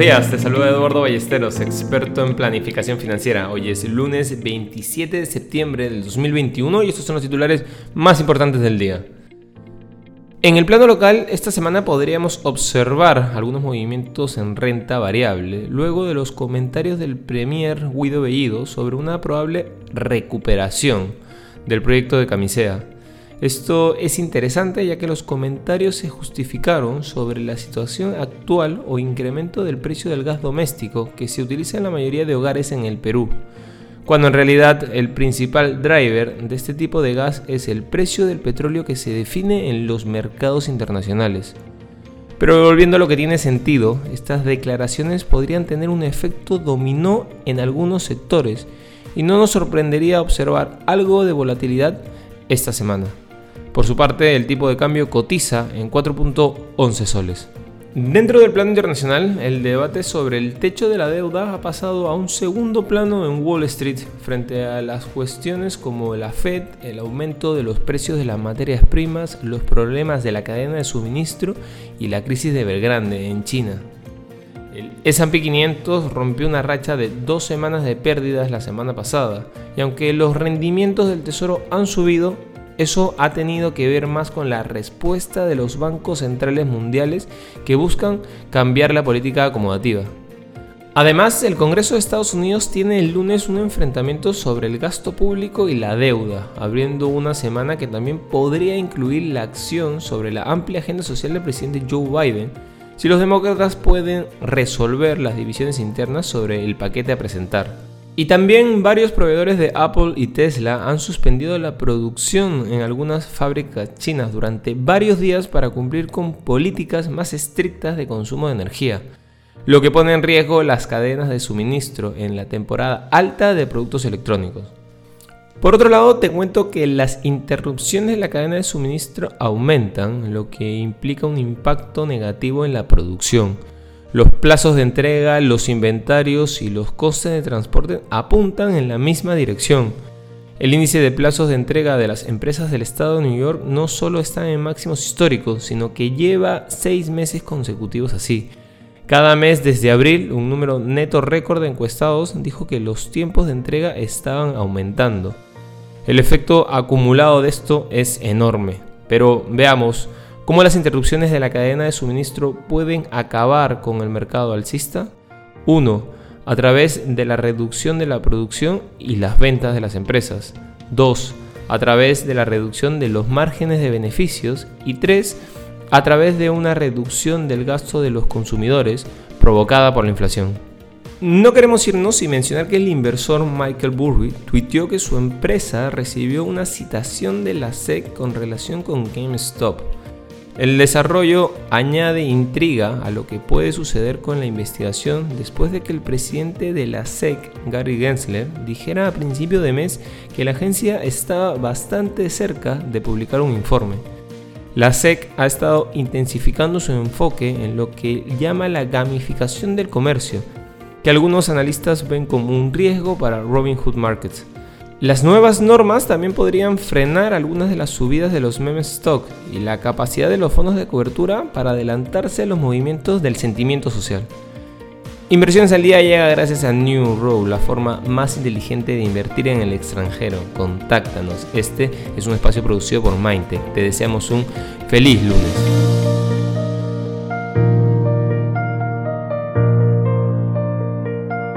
días, te saluda Eduardo Ballesteros, experto en planificación financiera. Hoy es lunes 27 de septiembre del 2021 y estos son los titulares más importantes del día. En el plano local, esta semana podríamos observar algunos movimientos en renta variable, luego de los comentarios del Premier Guido Bellido sobre una probable recuperación del proyecto de Camisea. Esto es interesante ya que los comentarios se justificaron sobre la situación actual o incremento del precio del gas doméstico que se utiliza en la mayoría de hogares en el Perú, cuando en realidad el principal driver de este tipo de gas es el precio del petróleo que se define en los mercados internacionales. Pero volviendo a lo que tiene sentido, estas declaraciones podrían tener un efecto dominó en algunos sectores y no nos sorprendería observar algo de volatilidad esta semana. Por su parte, el tipo de cambio cotiza en 4.11 soles. Dentro del plano internacional, el debate sobre el techo de la deuda ha pasado a un segundo plano en Wall Street frente a las cuestiones como la Fed, el aumento de los precios de las materias primas, los problemas de la cadena de suministro y la crisis de Belgrande en China. El S&P 500 rompió una racha de dos semanas de pérdidas la semana pasada y aunque los rendimientos del tesoro han subido, eso ha tenido que ver más con la respuesta de los bancos centrales mundiales que buscan cambiar la política acomodativa. Además, el Congreso de Estados Unidos tiene el lunes un enfrentamiento sobre el gasto público y la deuda, abriendo una semana que también podría incluir la acción sobre la amplia agenda social del presidente Joe Biden, si los demócratas pueden resolver las divisiones internas sobre el paquete a presentar. Y también varios proveedores de Apple y Tesla han suspendido la producción en algunas fábricas chinas durante varios días para cumplir con políticas más estrictas de consumo de energía, lo que pone en riesgo las cadenas de suministro en la temporada alta de productos electrónicos. Por otro lado, te cuento que las interrupciones de la cadena de suministro aumentan, lo que implica un impacto negativo en la producción los plazos de entrega, los inventarios y los costes de transporte apuntan en la misma dirección. El índice de plazos de entrega de las empresas del estado de New York no solo está en máximos históricos, sino que lleva seis meses consecutivos así. Cada mes desde abril, un número neto récord de encuestados dijo que los tiempos de entrega estaban aumentando. El efecto acumulado de esto es enorme, pero veamos, ¿Cómo las interrupciones de la cadena de suministro pueden acabar con el mercado alcista? 1. A través de la reducción de la producción y las ventas de las empresas. 2. A través de la reducción de los márgenes de beneficios. Y 3. A través de una reducción del gasto de los consumidores provocada por la inflación. No queremos irnos sin mencionar que el inversor Michael Burry tuiteó que su empresa recibió una citación de la SEC con relación con GameStop el desarrollo añade intriga a lo que puede suceder con la investigación después de que el presidente de la SEC, Gary Gensler, dijera a principio de mes que la agencia estaba bastante cerca de publicar un informe. La SEC ha estado intensificando su enfoque en lo que llama la gamificación del comercio, que algunos analistas ven como un riesgo para Robinhood Markets. Las nuevas normas también podrían frenar algunas de las subidas de los meme stock y la capacidad de los fondos de cobertura para adelantarse a los movimientos del sentimiento social. Inversiones al día llega gracias a New Row, la forma más inteligente de invertir en el extranjero. Contáctanos. Este es un espacio producido por Mindtech. Te deseamos un feliz lunes.